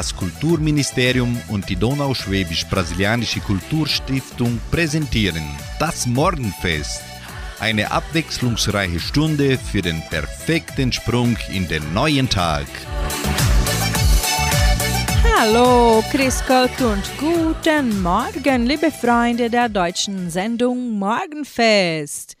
Das Kulturministerium und die Donauschwäbisch-Brasilianische Kulturstiftung präsentieren das Morgenfest. Eine abwechslungsreiche Stunde für den perfekten Sprung in den neuen Tag. Hallo, Chris Gott und guten Morgen, liebe Freunde der deutschen Sendung Morgenfest.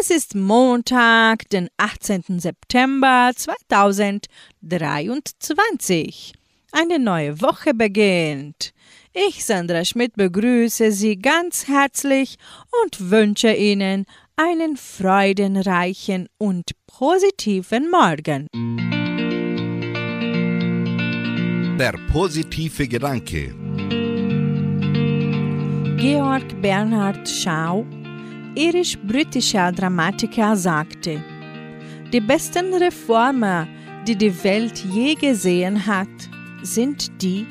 Es ist Montag, den 18. September 2023. Eine neue Woche beginnt. Ich, Sandra Schmidt, begrüße Sie ganz herzlich und wünsche Ihnen einen freudenreichen und positiven Morgen. Der positive Gedanke. Georg Bernhard Shaw, irisch-britischer Dramatiker, sagte, die besten Reformer, die die Welt je gesehen hat, sind die,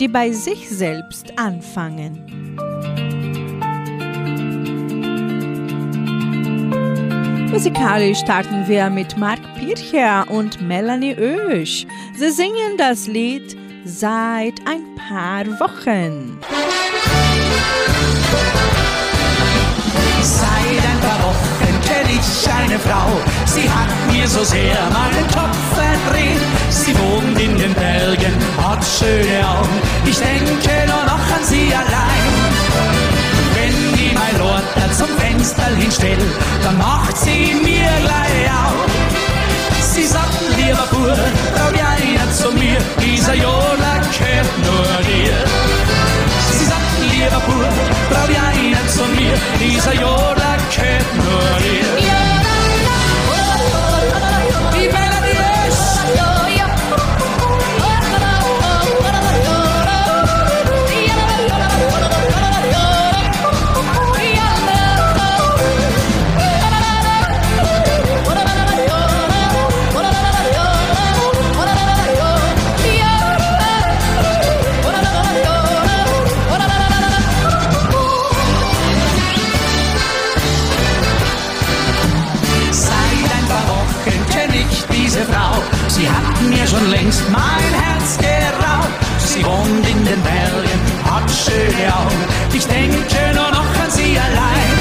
die bei sich selbst anfangen. Musikalisch starten wir mit Mark Pircher und Melanie Oesch. Sie singen das Lied seit ein paar Wochen. Seit ein paar Wochen kenne ich eine Frau, sie hat mir so sehr meinen Kopf verdreht. Sie wohnt in den Bergen, hat schöne Augen, ich denke nur noch an sie allein. Wenn die mein Lord da zum Fenster hinstellt, dann macht sie mir gleich auf. Sie sagt, lieber Bur, trau dir einer zu mir, dieser Jola gehört nur dir. Sie sagt, lieber Bur, trau dir einer zu mir, dieser Jola schöne Augen. Ich denke nur noch an sie allein.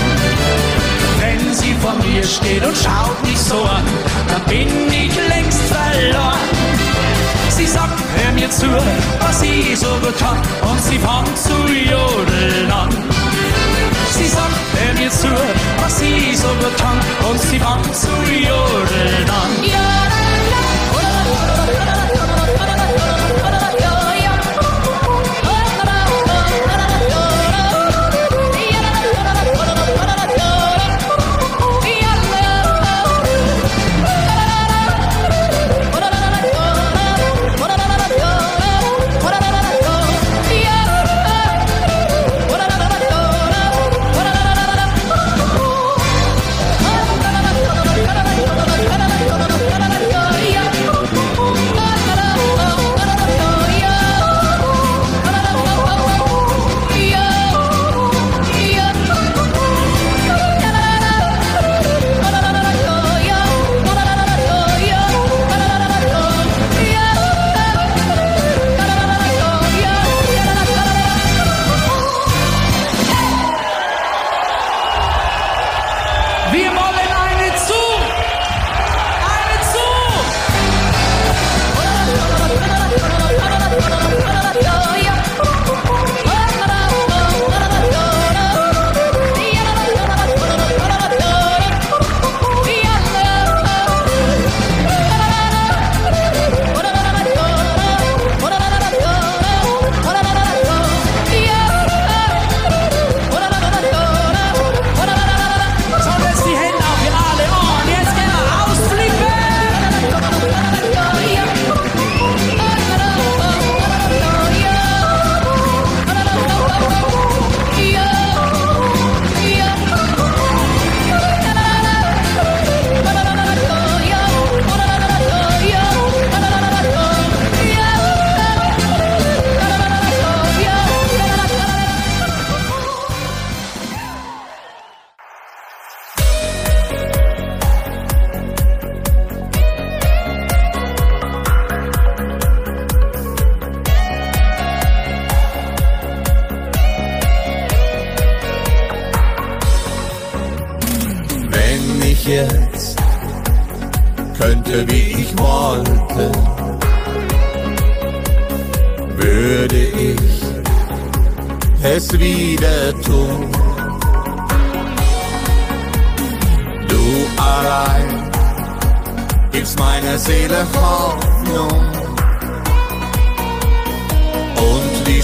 Wenn sie vor mir steht und schaut mich so an, dann bin ich längst verloren. Sie sagt, hör mir zu, was sie so gut kann, und sie fängt zu jodeln an. Sie sagt, hör mir zu, was sie so gut kann, und sie fängt zu jodeln an.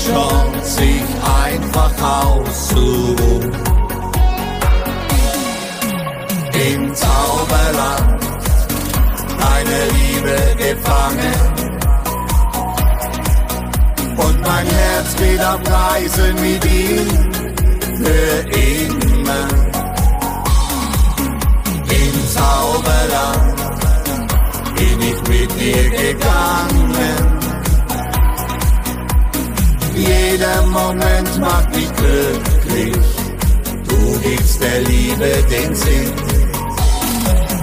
Chance, sich einfach auszuruhen. Im Zauberland deine Liebe gefangen und mein Herz geht auf Reisen mit ihm für immer. Im Zauberland bin ich mit dir gegangen. Jeder Moment macht mich glücklich, du gibst der Liebe den Sinn.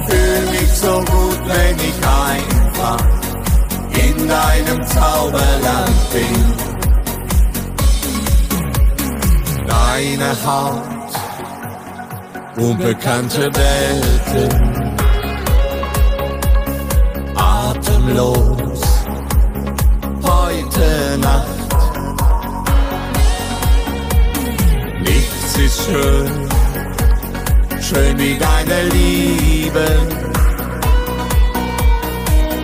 Fühl mich so gut, wenn ich einfach in deinem Zauberland bin. Deine Haut, unbekannte Welten, atemlos, heute Nacht. Nichts ist schön, schön wie deine Liebe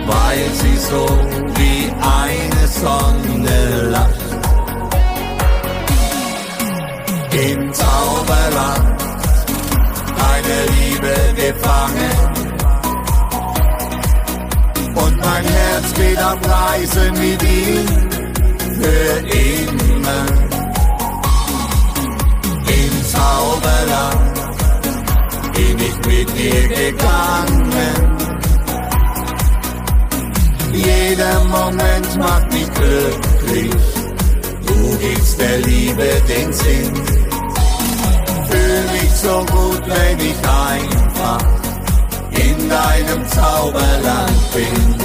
weil sie so wie eine Sonne lacht. Im Zauberland eine Liebe gefangen und mein Herz geht auf Reisen mit ihm für immer. Zauberland bin ich mit dir gegangen jeder Moment macht mich glücklich. Du gibst der Liebe den Sinn. Fühl mich so gut, wenn ich einfach in deinem Zauberland bin.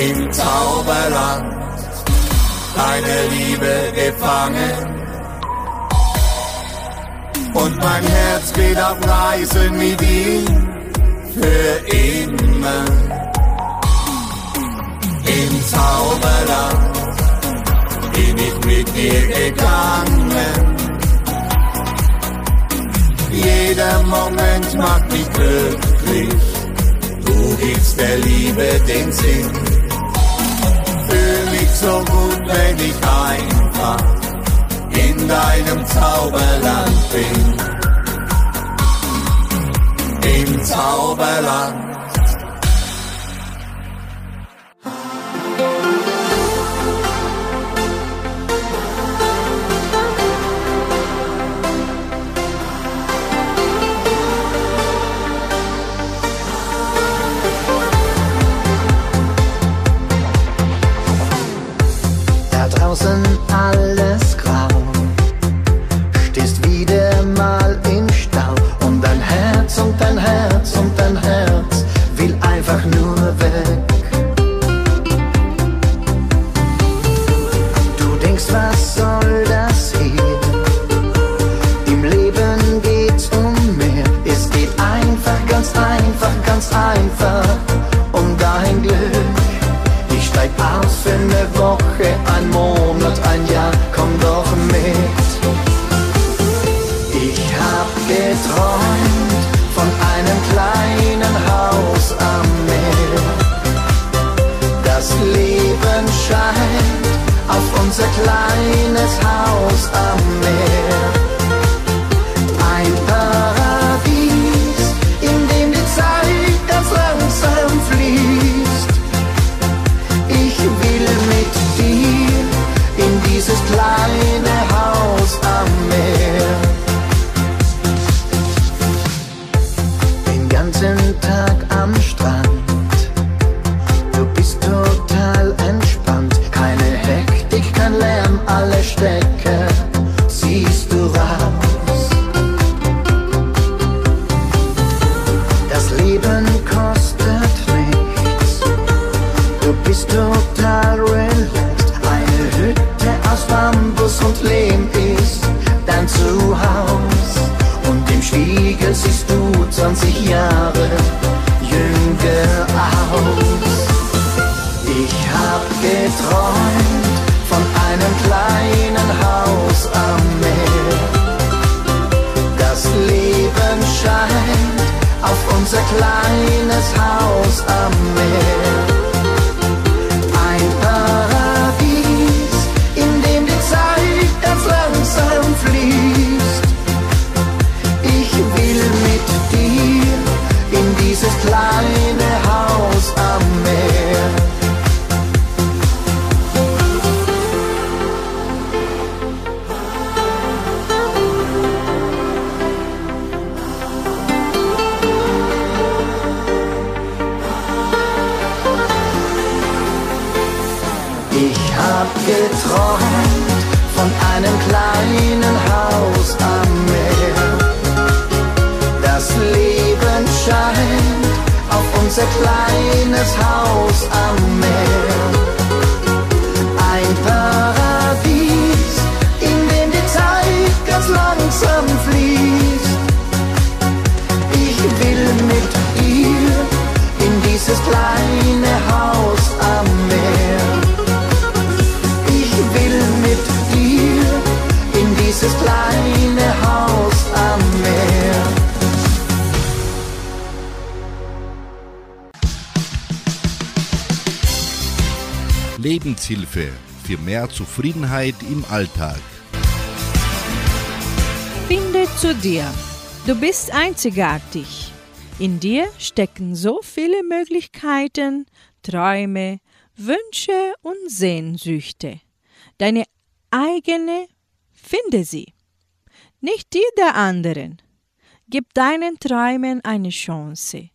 Im Zauberland deine Liebe gefangen. Und mein Herz geht auf Reisen mit ihm für immer. Im Zauberland bin ich mit dir gegangen. Jeder Moment macht mich glücklich, du gibst der Liebe den Sinn. Fühl mich so gut, wenn ich einfach in deinem Zauberland bin im Zauberland. Scheint auf unser kleines Haus am Meer. Kleines Haus am Meer. Lebenshilfe für mehr Zufriedenheit im Alltag. Finde zu dir. Du bist einzigartig. In dir stecken so viele Möglichkeiten, Träume, Wünsche und Sehnsüchte. Deine eigene, finde sie. Nicht die der anderen. Gib deinen Träumen eine Chance.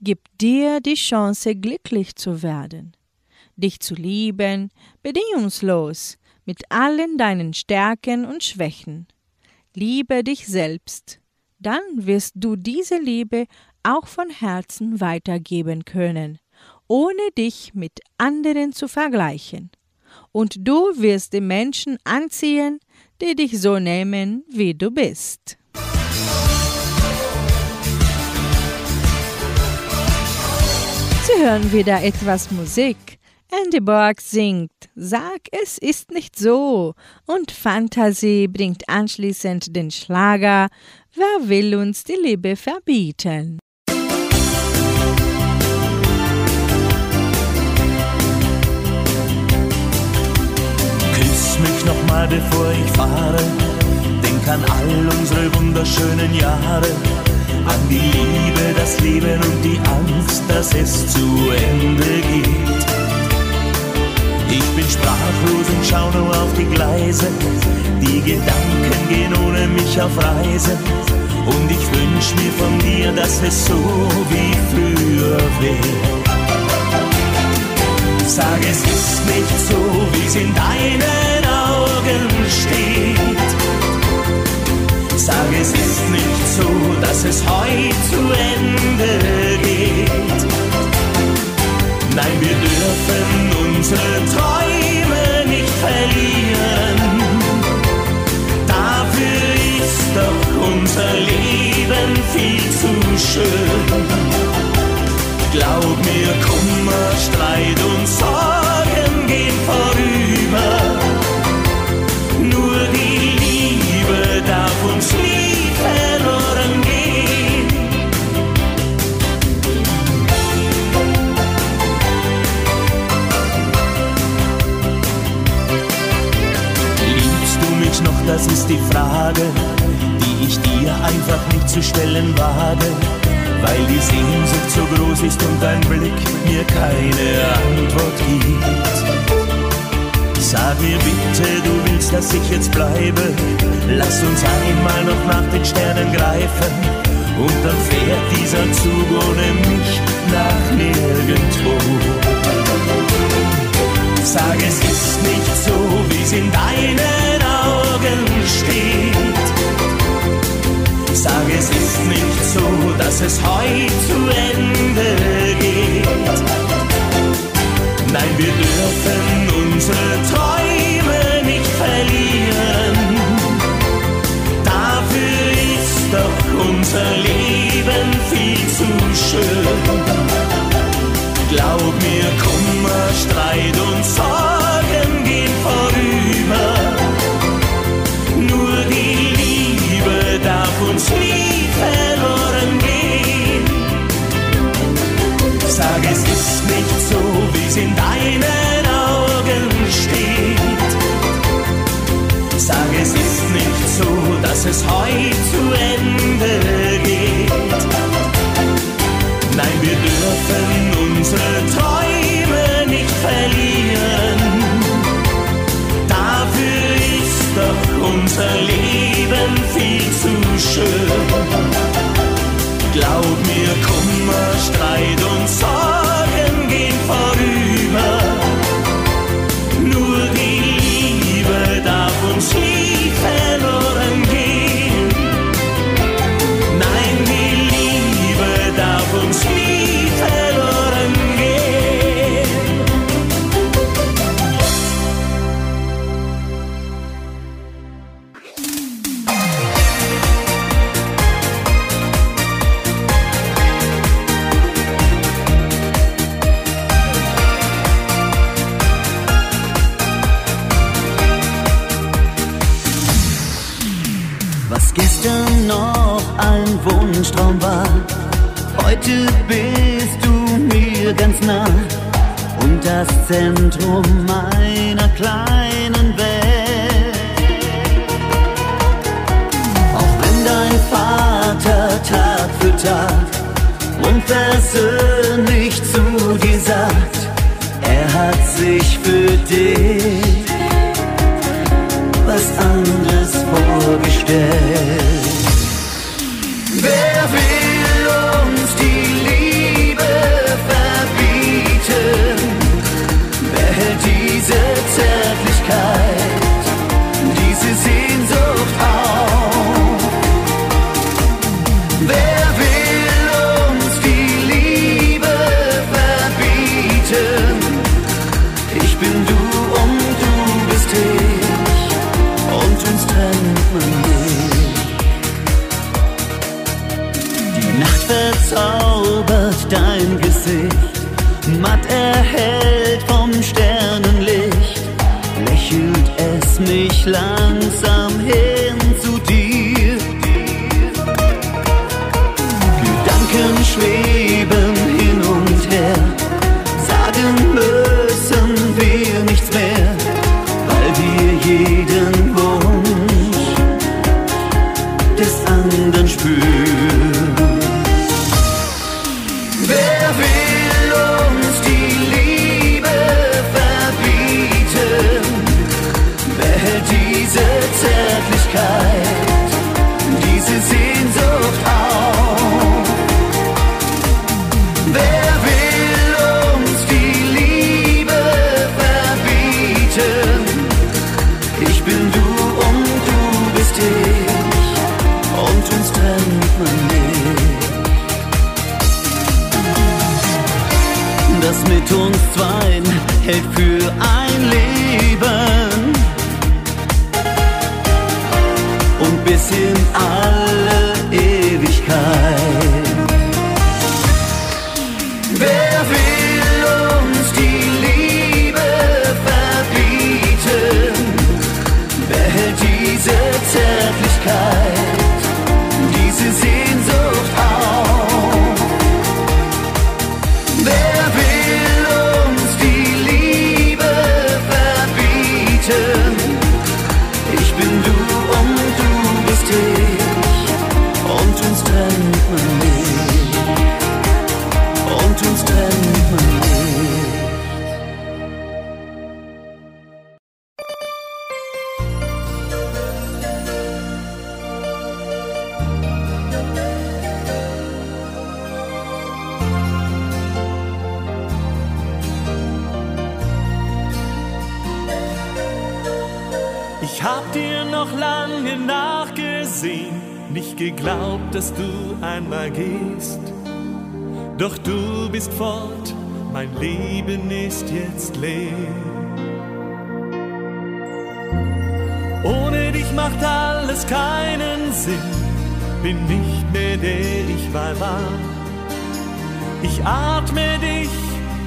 Gib dir die Chance, glücklich zu werden. Dich zu lieben, bedingungslos, mit allen deinen Stärken und Schwächen. Liebe dich selbst. Dann wirst du diese Liebe auch von Herzen weitergeben können, ohne dich mit anderen zu vergleichen. Und du wirst die Menschen anziehen, die dich so nehmen, wie du bist. Sie hören wieder etwas Musik. Andy Borg singt Sag, es ist nicht so und Fantasie bringt anschließend den Schlager Wer will uns die Liebe verbieten? Küss mich nochmal, bevor ich fahre. Denk an all unsere wunderschönen Jahre. An die Liebe, das Leben und die Angst, dass es zu Ende geht. Ich bin sprachlos und schau nur auf die Gleise. Die Gedanken gehen ohne mich auf Reise. Und ich wünsch mir von dir, dass es so wie früher wäre. Sag, es ist nicht so, wie es in deinen Augen steht. Sag, es ist nicht so, dass es heute zu Ende geht. Nein, wir dürfen unsere Träume nicht verlieren. Dafür ist doch unser Leben viel zu schön. Glaub mir, Kummer, Streit und Sorgen das ist die Frage, die ich dir einfach nicht zu stellen wage, weil die Sehnsucht so groß ist und dein Blick mir keine Antwort gibt. Sag mir bitte, du willst, dass ich jetzt bleibe. Lass uns einmal noch nach den Sternen greifen. Und dann fährt dieser Zug ohne mich nach nirgendwo. Sag, es ist nicht so, wie es in deinen Augen steht. Sag, es ist nicht so, dass es heute zu Ende geht. Nein, wir dürfen Streit und Sorgen. schön. Glaub mir, Kummer, Streit Zentrum meiner kleinen Welt. Auch wenn dein Vater Tag für Tag unversöhnlich zu dir sagt, er hat sich für dich was anderes vorgestellt. Wer dein Gesicht matt erhellt vom Sternenlicht, lächelt es mich langsam. Portemonnaie. Das mit uns zweien hält für ein Leben. Und bis in alle Ewigkeit. Zärtlichkeit. fort, mein Leben ist jetzt leer. Ohne dich macht alles keinen Sinn, bin nicht mehr der ich mal war. Ich atme dich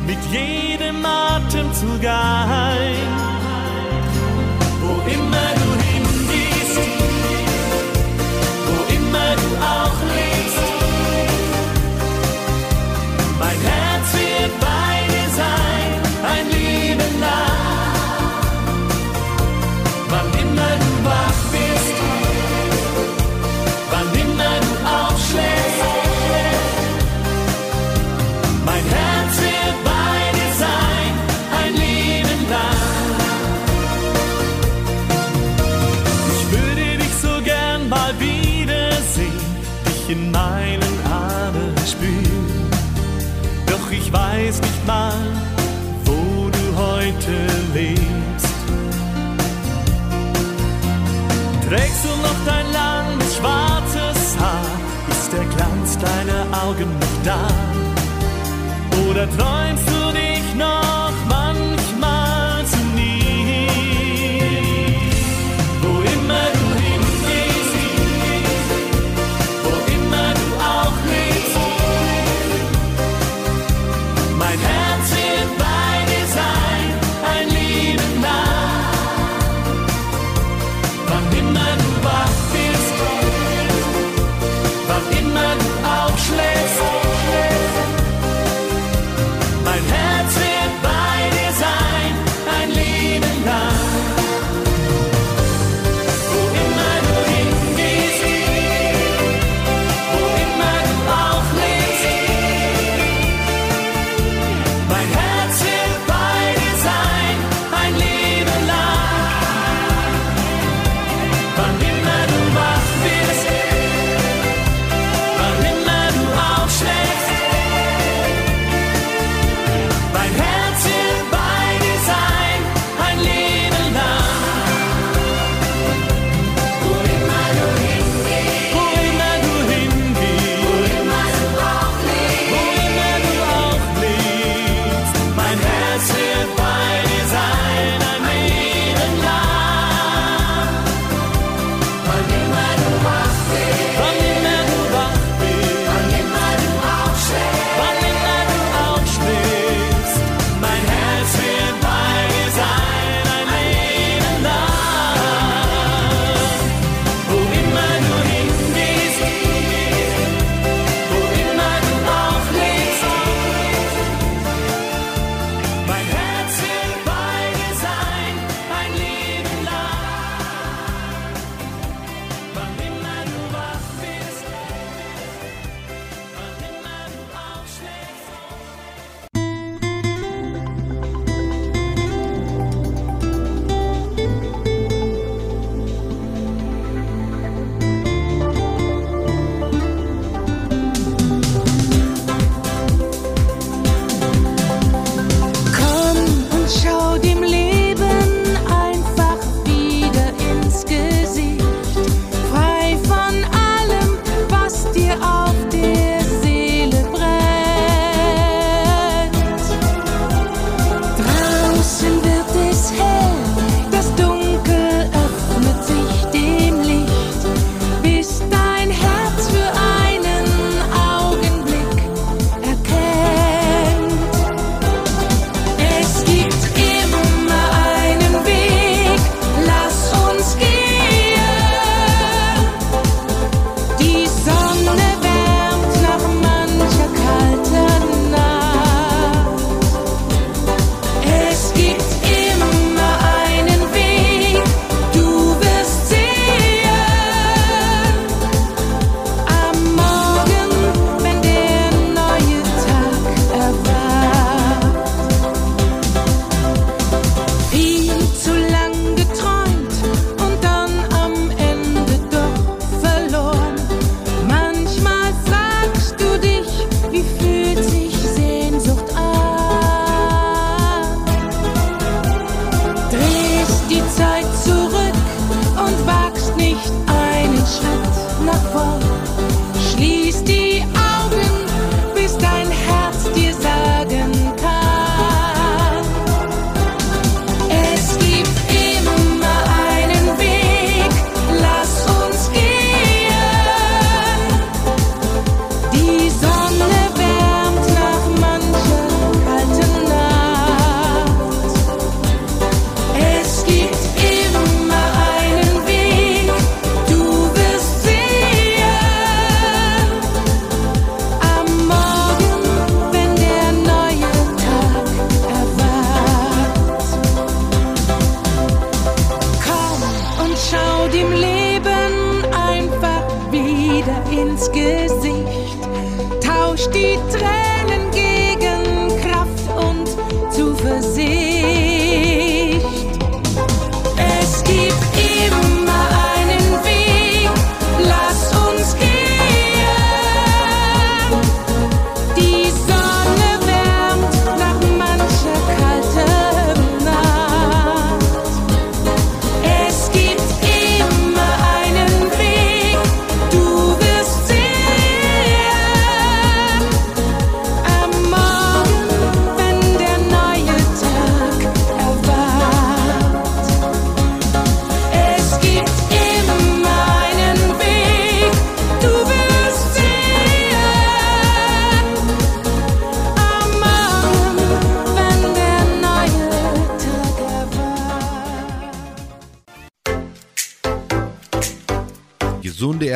mit jedem Atemzug ein.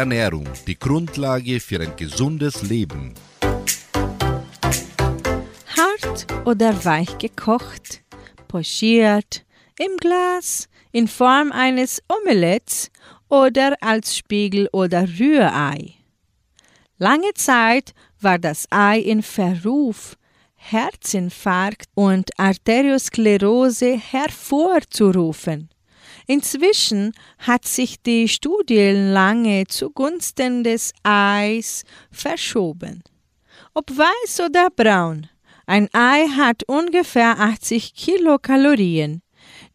Ernährung, die Grundlage für ein gesundes Leben. Hart oder weich gekocht, pochiert, im Glas, in Form eines Omeletts oder als Spiegel- oder Rührei. Lange Zeit war das Ei in Verruf, Herzinfarkt und Arteriosklerose hervorzurufen. Inzwischen hat sich die Studienlange zugunsten des Eis verschoben. Ob weiß oder braun, ein Ei hat ungefähr 80 Kilokalorien.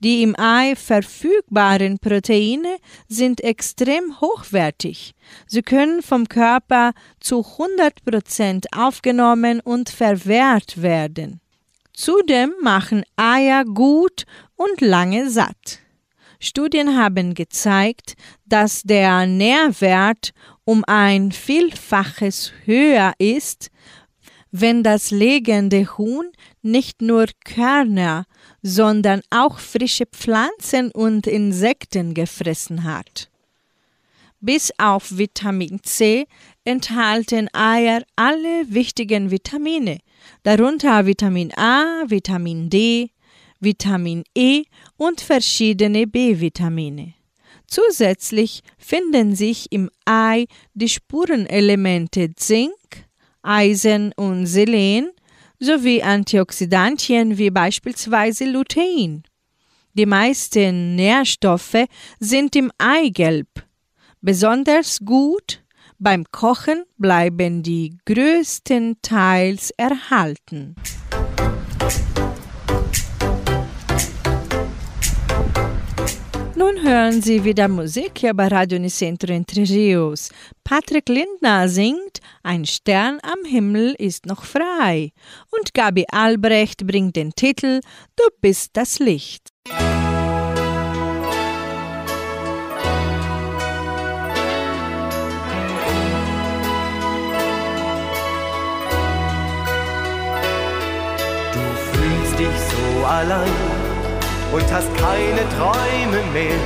Die im Ei verfügbaren Proteine sind extrem hochwertig. Sie können vom Körper zu 100% aufgenommen und verwehrt werden. Zudem machen Eier gut und lange satt. Studien haben gezeigt, dass der Nährwert um ein Vielfaches höher ist, wenn das legende Huhn nicht nur Körner, sondern auch frische Pflanzen und Insekten gefressen hat. Bis auf Vitamin C enthalten Eier alle wichtigen Vitamine, darunter Vitamin A, Vitamin D, Vitamin E und verschiedene B-Vitamine. Zusätzlich finden sich im Ei die Spurenelemente Zink, Eisen und Selen sowie Antioxidantien wie beispielsweise Lutein. Die meisten Nährstoffe sind im Eigelb. Besonders gut beim Kochen bleiben die größtenteils erhalten. Nun hören Sie wieder Musik hier bei Radio Nicentro Entre Rios. Patrick Lindner singt Ein Stern am Himmel ist noch frei und Gabi Albrecht bringt den Titel Du bist das Licht. Du fühlst dich so allein und hast keine Träume mehr.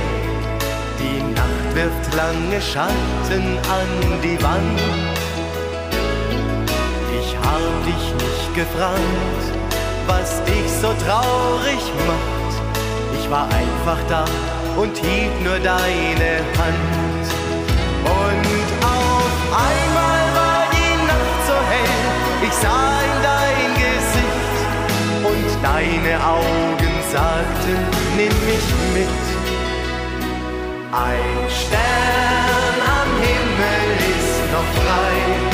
Die Nacht wirft lange Schatten an die Wand. Ich hab dich nicht gefragt, was dich so traurig macht. Ich war einfach da und hielt nur deine Hand. Und auf einmal war die Nacht so hell, ich sah in dein Gesicht und deine Augen sagte, nimm mich mit. Ein Stern am Himmel ist noch frei.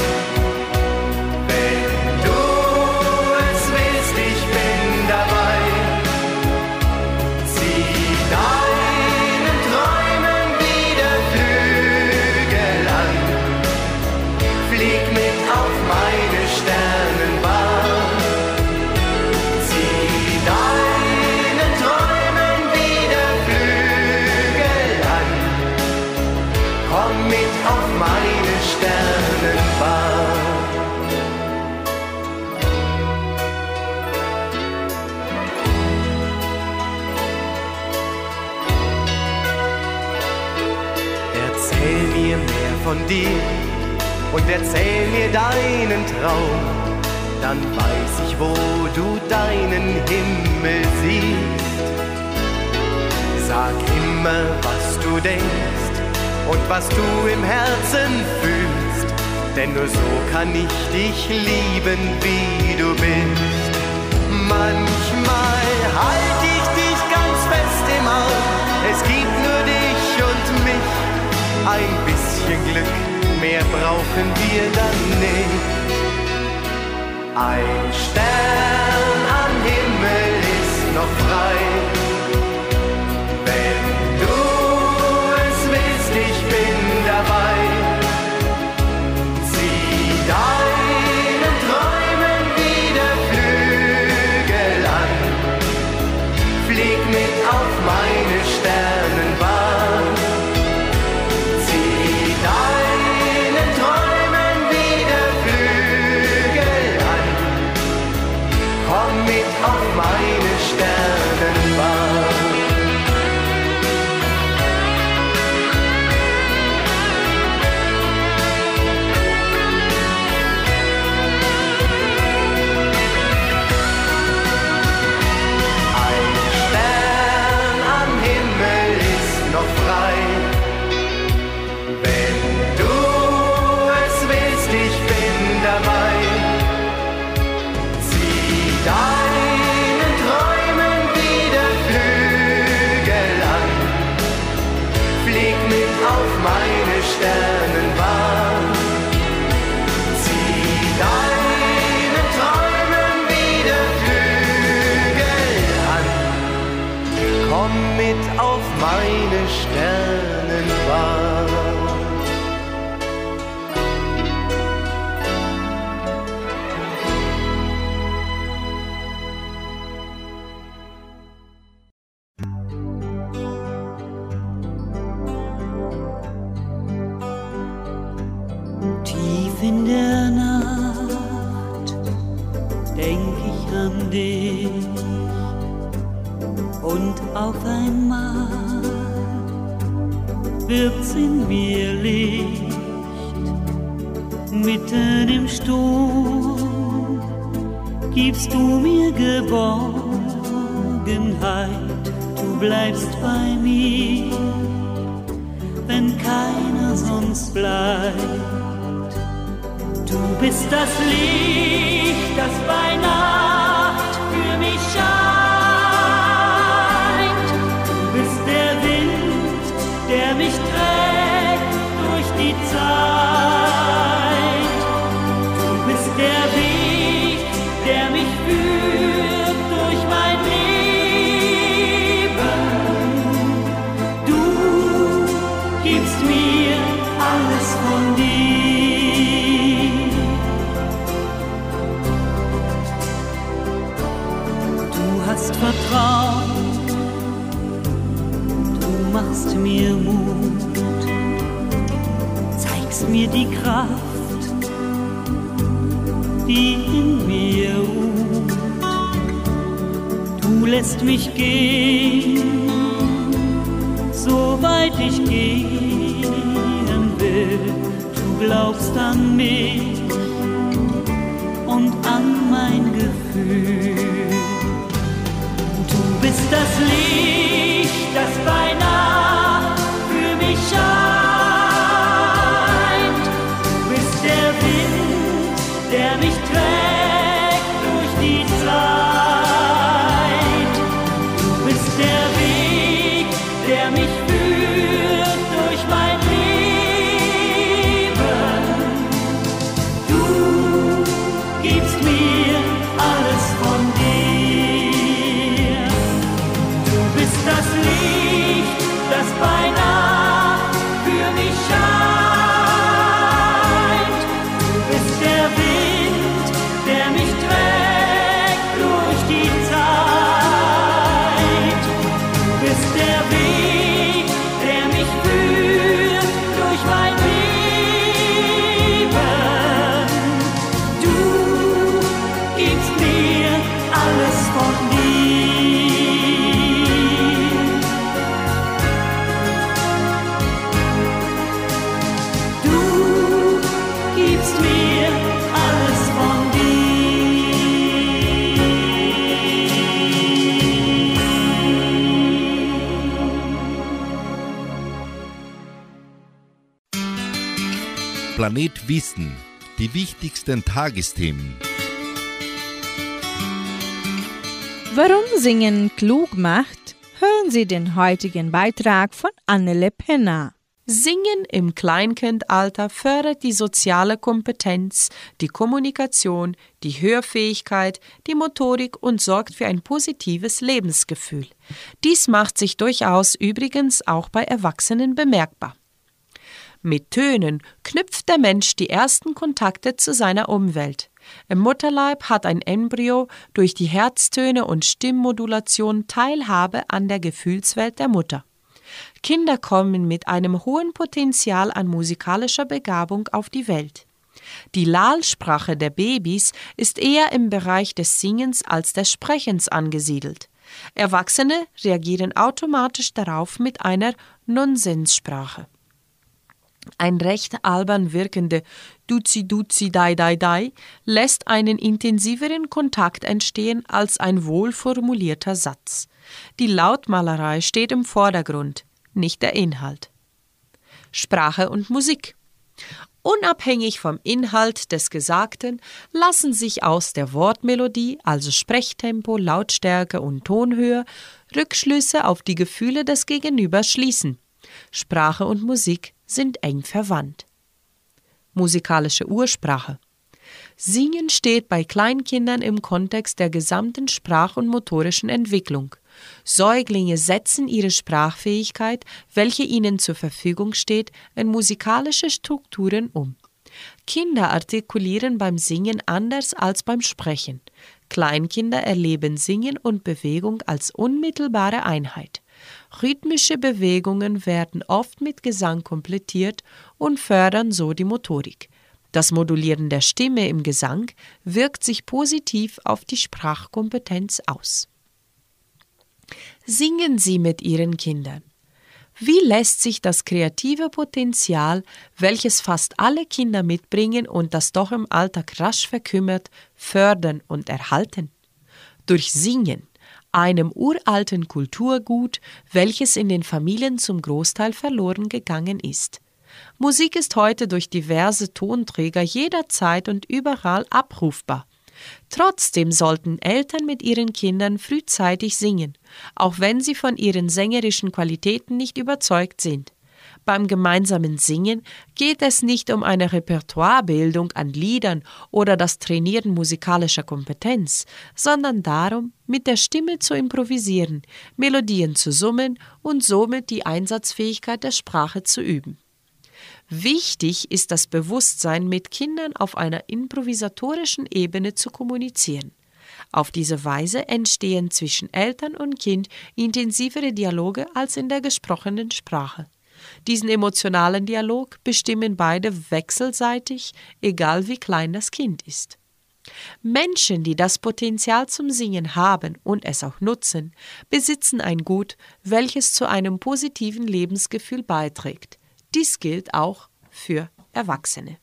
bist das Licht, das bei Nacht für mich scheint. Du bist der Wind, der mich trägt durch die Zeit. Du bist der Weg, der mich führt durch mein Leben. Du gibst mir alles von dir. hast vertraut, du machst mir Mut, zeigst mir die Kraft, die in mir ruht. Du lässt mich gehen, so weit ich gehen will. Du glaubst an mich und an mein Gefühl bist das Licht, das beinahe Planet Wissen. Die wichtigsten Tagesthemen. Warum Singen klug macht, hören Sie den heutigen Beitrag von Annele Penner. Singen im Kleinkindalter fördert die soziale Kompetenz, die Kommunikation, die Hörfähigkeit, die Motorik und sorgt für ein positives Lebensgefühl. Dies macht sich durchaus übrigens auch bei Erwachsenen bemerkbar. Mit Tönen knüpft der Mensch die ersten Kontakte zu seiner Umwelt. Im Mutterleib hat ein Embryo durch die Herztöne und Stimmmodulation Teilhabe an der Gefühlswelt der Mutter. Kinder kommen mit einem hohen Potenzial an musikalischer Begabung auf die Welt. Die Lalsprache der Babys ist eher im Bereich des Singens als des Sprechens angesiedelt. Erwachsene reagieren automatisch darauf mit einer Nonsenssprache. Ein recht albern wirkende Duzi Duzi Dai Dai Dai lässt einen intensiveren Kontakt entstehen als ein wohlformulierter Satz. Die Lautmalerei steht im Vordergrund, nicht der Inhalt. Sprache und Musik. Unabhängig vom Inhalt des Gesagten lassen sich aus der Wortmelodie, also Sprechtempo, Lautstärke und Tonhöhe, Rückschlüsse auf die Gefühle des Gegenübers schließen. Sprache und Musik sind eng verwandt. Musikalische Ursprache. Singen steht bei Kleinkindern im Kontext der gesamten sprach- und motorischen Entwicklung. Säuglinge setzen ihre Sprachfähigkeit, welche ihnen zur Verfügung steht, in musikalische Strukturen um. Kinder artikulieren beim Singen anders als beim Sprechen. Kleinkinder erleben Singen und Bewegung als unmittelbare Einheit. Rhythmische Bewegungen werden oft mit Gesang komplettiert und fördern so die Motorik. Das Modulieren der Stimme im Gesang wirkt sich positiv auf die Sprachkompetenz aus. Singen Sie mit Ihren Kindern. Wie lässt sich das kreative Potenzial, welches fast alle Kinder mitbringen und das doch im Alltag rasch verkümmert, fördern und erhalten? Durch Singen, einem uralten Kulturgut, welches in den Familien zum Großteil verloren gegangen ist. Musik ist heute durch diverse Tonträger jederzeit und überall abrufbar. Trotzdem sollten Eltern mit ihren Kindern frühzeitig singen, auch wenn sie von ihren sängerischen Qualitäten nicht überzeugt sind. Beim gemeinsamen Singen geht es nicht um eine Repertoirebildung an Liedern oder das Trainieren musikalischer Kompetenz, sondern darum, mit der Stimme zu improvisieren, Melodien zu summen und somit die Einsatzfähigkeit der Sprache zu üben. Wichtig ist das Bewusstsein, mit Kindern auf einer improvisatorischen Ebene zu kommunizieren. Auf diese Weise entstehen zwischen Eltern und Kind intensivere Dialoge als in der gesprochenen Sprache. Diesen emotionalen Dialog bestimmen beide wechselseitig, egal wie klein das Kind ist. Menschen, die das Potenzial zum Singen haben und es auch nutzen, besitzen ein Gut, welches zu einem positiven Lebensgefühl beiträgt. Dies gilt auch für Erwachsene.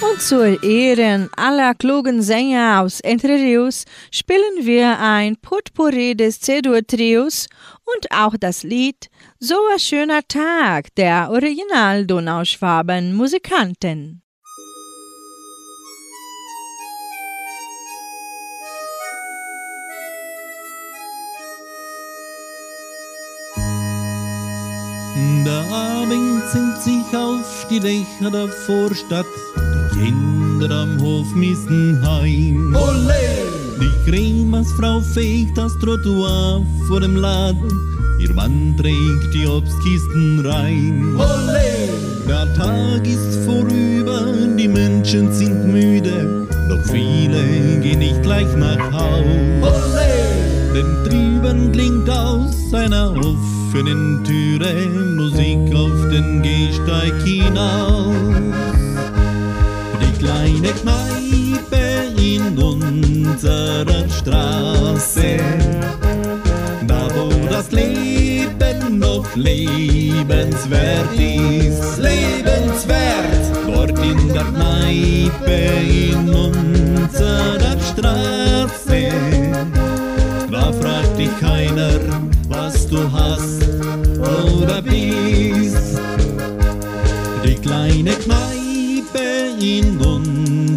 Und zur Ehren aller klugen Sänger aus Entre Rios spielen wir ein Potpourri des C-Dur-Trios und auch das Lied So ein schöner Tag der Original-Donauschwaben-Musikanten. Der Abend sinkt sich auf die Dächer der Vorstadt. Kinder am Hof müssen heim. Olé! Die Cremersfrau fegt das Trottoir vor dem Laden. Ihr Mann trägt die Obstkisten rein. Olé! Der Tag ist vorüber, die Menschen sind müde. Doch viele gehen nicht gleich nach Haus. Olé! Denn drüben klingt aus einer offenen Türe Musik auf den Gehsteig hinaus kleine Kneipe in unserer Straße. Da, wo das Leben noch lebenswert ist, lebenswert. Dort in der Kneipe in unserer Straße. Da fragt dich keiner, was du hast oder bist. Die kleine Kneipe in unserer Straße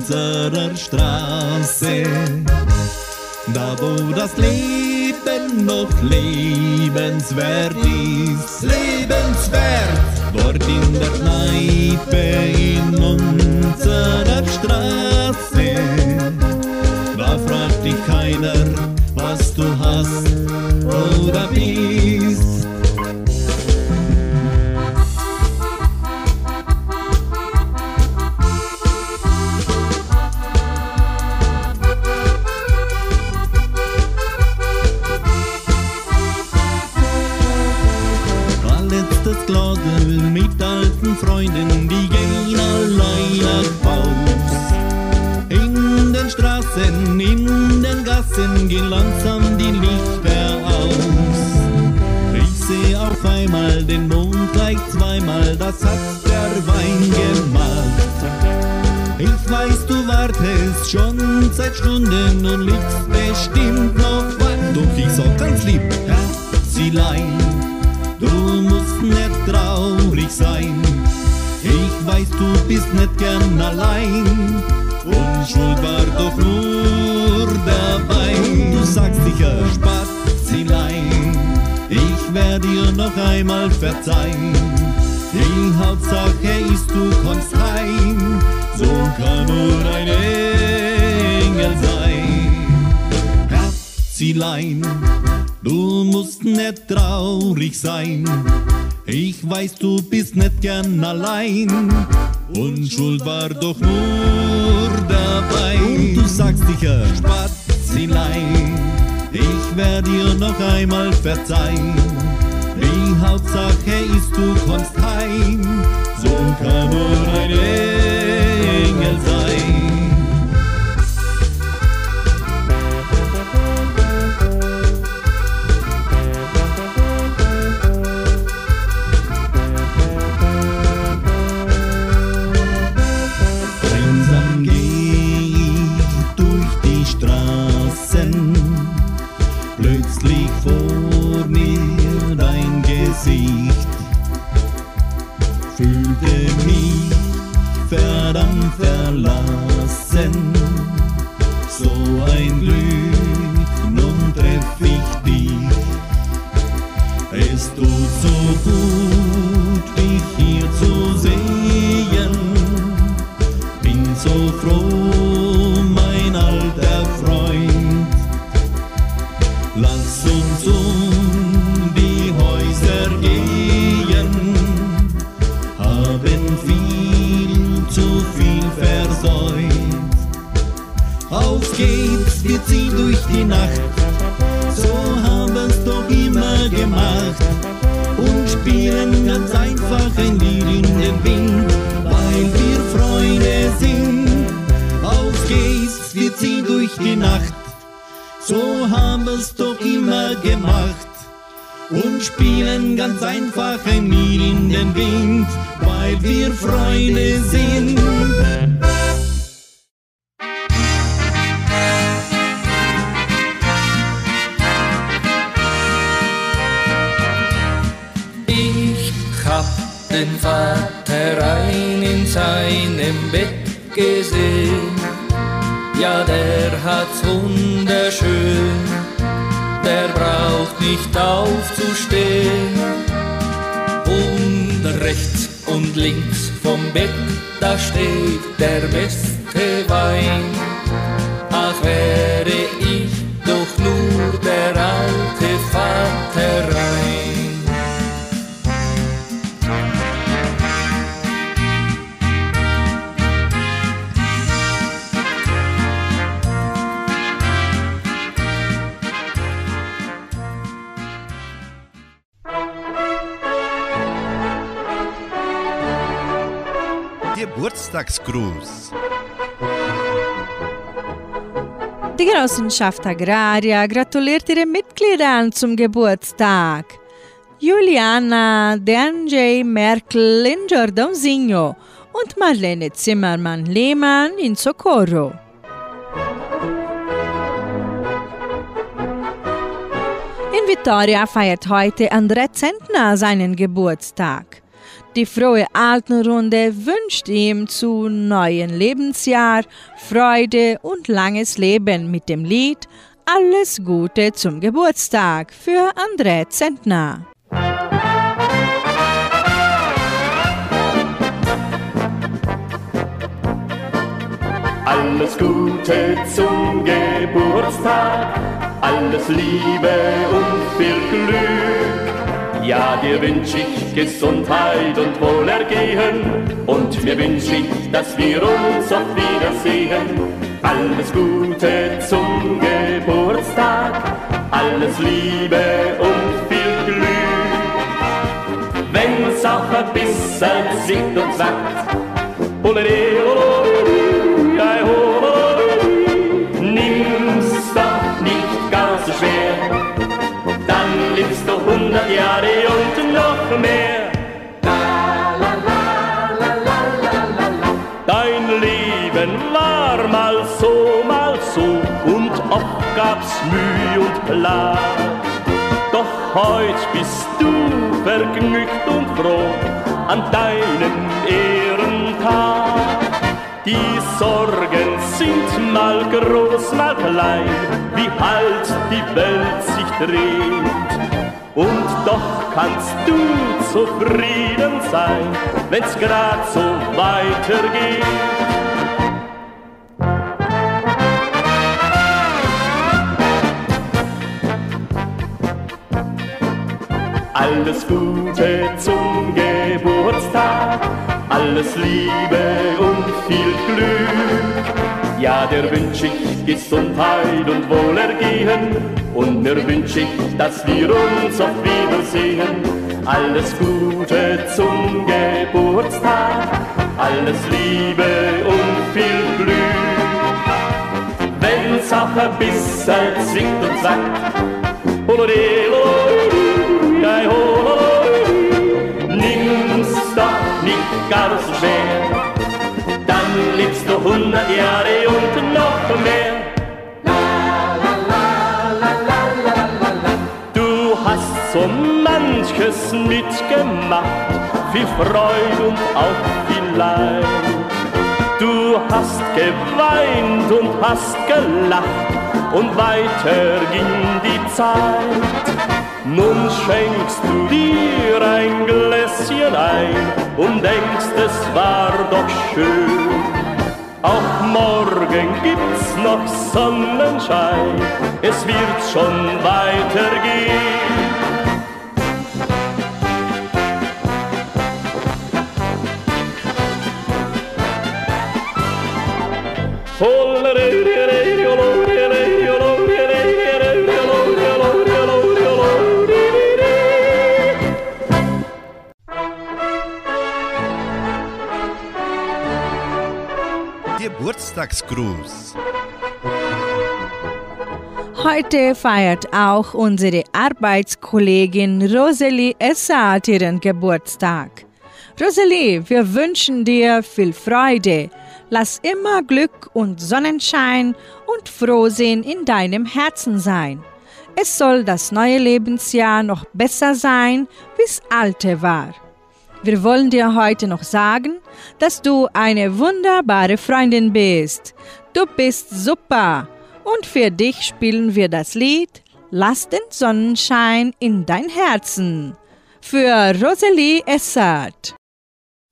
unserer Straße, da wo das Leben noch lebenswert ist, lebenswert. Dort in der Kneipe in unserer Straße, da fragt dich keiner, was du hast oder bist. doch nur dabei. Und du sagst sicher, Spazilein, ich werde dir noch einmal verzeihen. Max Cruz. Die Genossenschaft Agraria gratuliert ihren Mitgliedern zum Geburtstag. Juliana D'Angel Merkel in Giordãozinho und Marlene Zimmermann-Lehmann in Socorro. In Vitoria feiert heute André Zentner seinen Geburtstag frohe Altenrunde wünscht ihm zu neuen Lebensjahr Freude und langes Leben mit dem Lied Alles Gute zum Geburtstag für André Zentner. Alles Gute zum Geburtstag, alles Liebe und viel Glück. Ja, dir wünsche ich Gesundheit und Wohlergehen und mir wünsche ich, dass wir uns oft wiedersehen. Alles Gute zum Geburtstag, alles Liebe und viel Glück. Wenn's auch ein bisschen singt und sagt, olere, olere, Nimm's hundert Jahre und noch mehr. Dein Leben war mal so, mal so und oft gab's Mühe und Plag. Doch heut bist du vergnügt und froh an deinem Ehrentag. Die Sorgen sind mal groß, mal klein, wie halt die Welt sich dreht. Und doch kannst du zufrieden sein, wenn's grad so weitergeht. Alles Gute zum Geburtstag, alles Liebe und viel Glück. Ja, der wünsch ich Gesundheit und Wohlergehen und mir wünsch ich, dass wir uns oft wiedersehen. Alles Gute zum Geburtstag, alles Liebe und viel Glück. Wenn's auch ein bisschen zwickt und sagt, Nimm's doch nicht gar so schwer, hundert Jahre und noch mehr. Du hast so manches mitgemacht, viel Freude und auch viel Leid. Du hast geweint und hast gelacht und weiter ging die Zeit. Nun schenkst du dir ein Gläschen ein und denkst, es war doch schön. Auch morgen gibt's noch Sonnenschein, es wird schon weitergehen. Geburtstagsgruß. Heute feiert auch unsere Arbeitskollegin Rosalie Essart ihren Geburtstag. Rosalie, wir wünschen dir viel Freude. Lass immer Glück und Sonnenschein und Frohsinn in deinem Herzen sein. Es soll das neue Lebensjahr noch besser sein, wie's alte war. Wir wollen dir heute noch sagen, dass du eine wunderbare Freundin bist. Du bist super. Und für dich spielen wir das Lied Lass den Sonnenschein in dein Herzen. Für Rosalie Essert.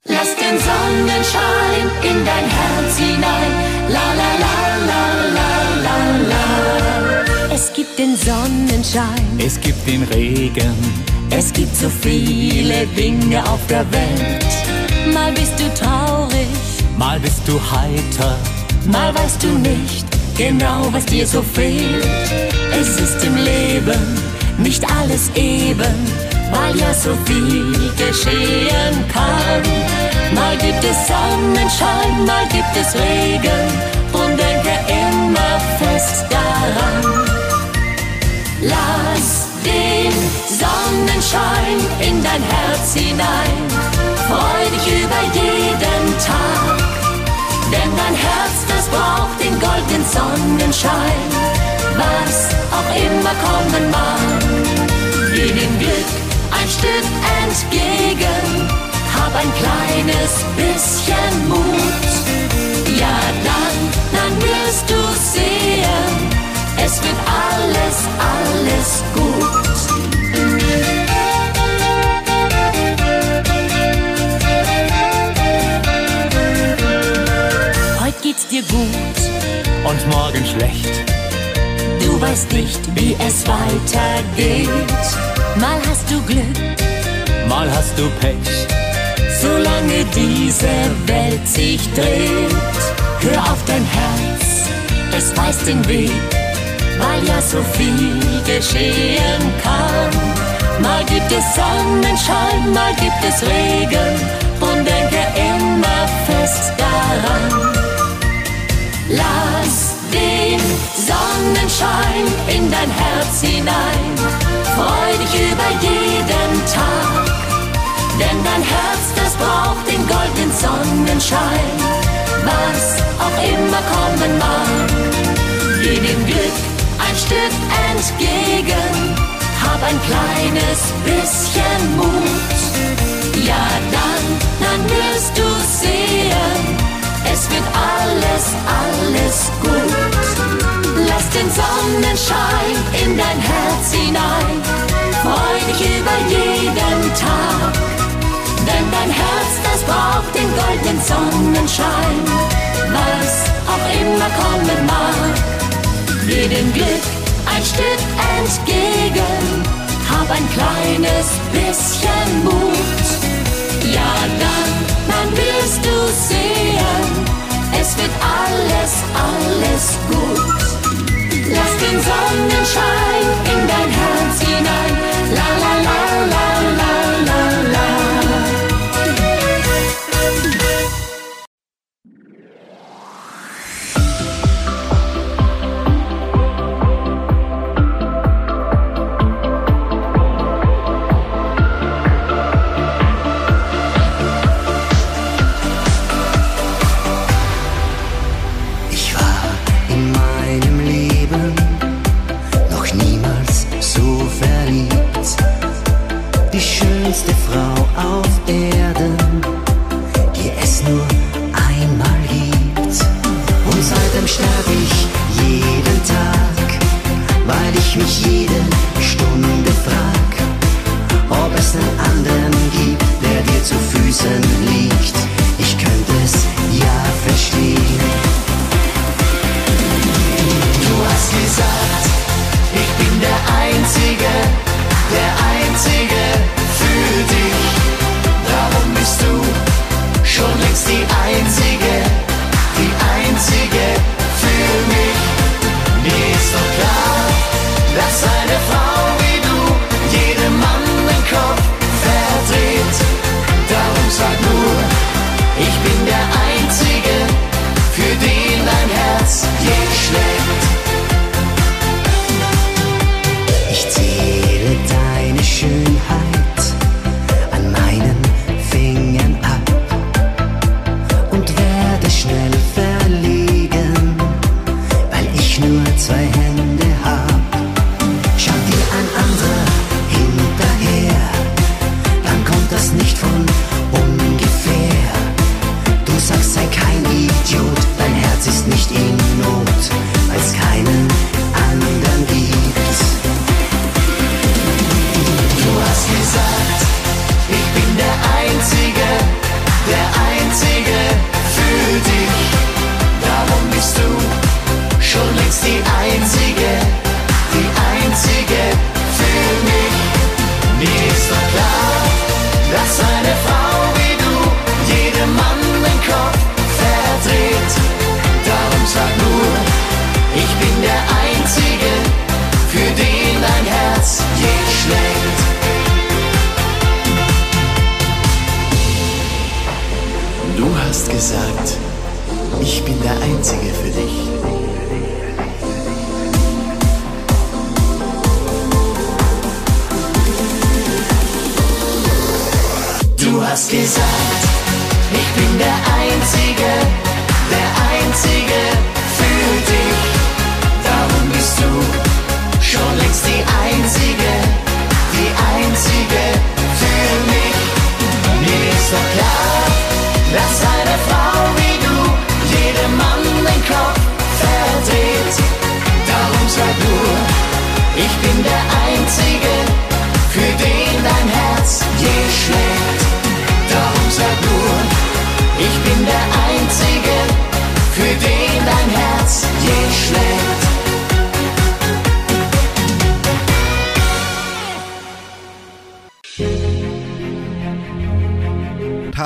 Lass den Sonnenschein in dein Herz hinein. La la la la la la la. Es gibt den Sonnenschein. Es gibt den Regen. Es gibt so viele Dinge auf der Welt. Mal bist du traurig, mal bist du heiter, mal weißt du nicht genau, was dir so fehlt. Es ist im Leben nicht alles eben, weil ja so viel geschehen kann. Mal gibt es Sonnenschein, mal gibt es Regen, drum denke immer fest daran. Lass den Sonnenschein in dein Herz hinein. Freu dich über jeden Tag, denn dein Herz, das braucht den goldenen Sonnenschein, was auch immer kommen mag. Geh dem Glück ein Stück entgegen, hab ein kleines bisschen Mut. Ja, dann, dann wirst du sehen, es wird alles, alles gut. Geht's dir gut und morgen schlecht. Du weißt nicht, wie es weitergeht. Mal hast du Glück, Mal hast du Pech, solange diese Welt sich dreht. Hör auf dein Herz, es weiß den Weg, weil ja so viel geschehen kann. Mal gibt es Sonnenschein, mal gibt es Regen und denke immer fest daran. Lass den Sonnenschein in dein Herz hinein, freu dich über jeden Tag. Denn dein Herz, das braucht den goldenen Sonnenschein, was auch immer kommen mag. Geh dem Glück ein Stück entgegen, hab ein kleines bisschen Mut. Ja, dann, dann wirst du es wird alles, alles gut. Lass den Sonnenschein in dein Herz hinein, freu dich über jeden Tag. Denn dein Herz, das braucht den goldenen Sonnenschein, was auch immer kommen mag. Geh dem Glück ein Stück entgegen, hab ein kleines bisschen Mut. Ja, dann, es wird alles, alles gut. Lass den Sonnenschein in dein Herz hinein, la la schönste Frau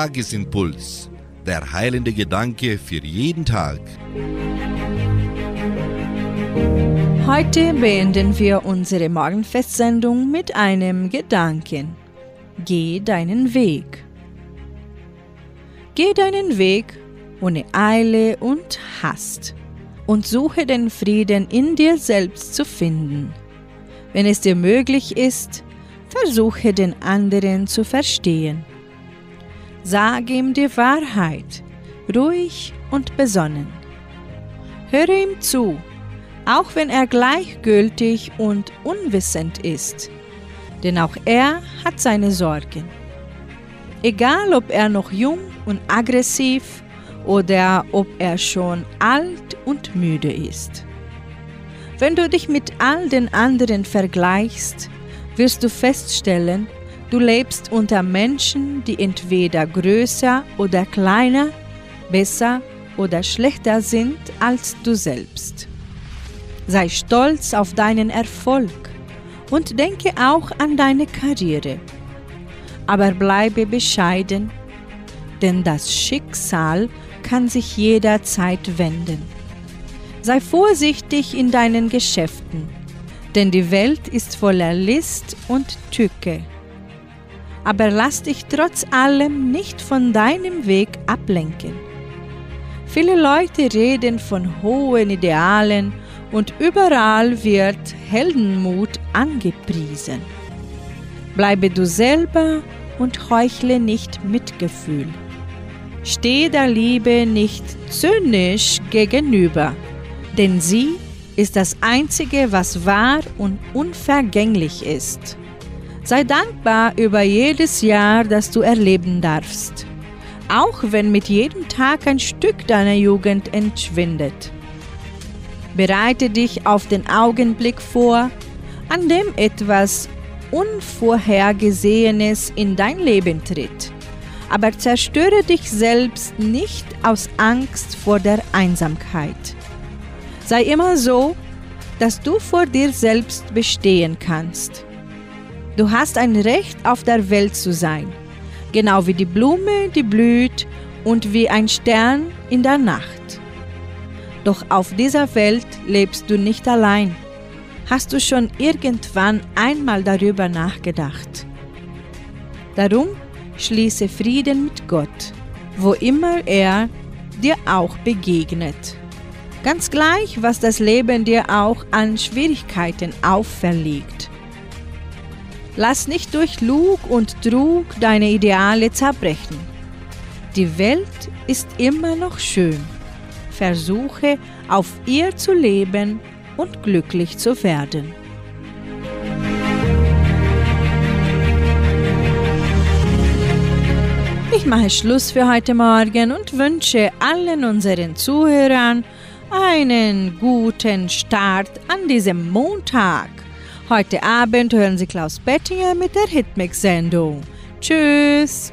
Tagesimpuls. Der heilende Gedanke für jeden Tag. Heute beenden wir unsere Morgenfestsendung mit einem Gedanken. Geh deinen Weg. Geh deinen Weg ohne Eile und Hast und suche den Frieden in dir selbst zu finden. Wenn es dir möglich ist, versuche den anderen zu verstehen. Sage ihm die Wahrheit, ruhig und besonnen. Höre ihm zu, auch wenn er gleichgültig und unwissend ist, denn auch er hat seine Sorgen. Egal ob er noch jung und aggressiv oder ob er schon alt und müde ist. Wenn du dich mit all den anderen vergleichst, wirst du feststellen, Du lebst unter Menschen, die entweder größer oder kleiner, besser oder schlechter sind als du selbst. Sei stolz auf deinen Erfolg und denke auch an deine Karriere. Aber bleibe bescheiden, denn das Schicksal kann sich jederzeit wenden. Sei vorsichtig in deinen Geschäften, denn die Welt ist voller List und Tücke aber lass dich trotz allem nicht von deinem Weg ablenken. Viele Leute reden von hohen Idealen und überall wird Heldenmut angepriesen. Bleibe du selber und heuchle nicht Mitgefühl. Steh der Liebe nicht zynisch gegenüber, denn sie ist das Einzige, was wahr und unvergänglich ist. Sei dankbar über jedes Jahr, das du erleben darfst, auch wenn mit jedem Tag ein Stück deiner Jugend entschwindet. Bereite dich auf den Augenblick vor, an dem etwas Unvorhergesehenes in dein Leben tritt. Aber zerstöre dich selbst nicht aus Angst vor der Einsamkeit. Sei immer so, dass du vor dir selbst bestehen kannst. Du hast ein Recht, auf der Welt zu sein, genau wie die Blume, die blüht und wie ein Stern in der Nacht. Doch auf dieser Welt lebst du nicht allein. Hast du schon irgendwann einmal darüber nachgedacht? Darum schließe Frieden mit Gott, wo immer er dir auch begegnet. Ganz gleich, was das Leben dir auch an Schwierigkeiten auferlegt. Lass nicht durch Lug und Trug deine Ideale zerbrechen. Die Welt ist immer noch schön. Versuche auf ihr zu leben und glücklich zu werden. Ich mache Schluss für heute Morgen und wünsche allen unseren Zuhörern einen guten Start an diesem Montag. Heute Abend hören Sie Klaus Bettinger mit der Hitmix-Sendung. Tschüss!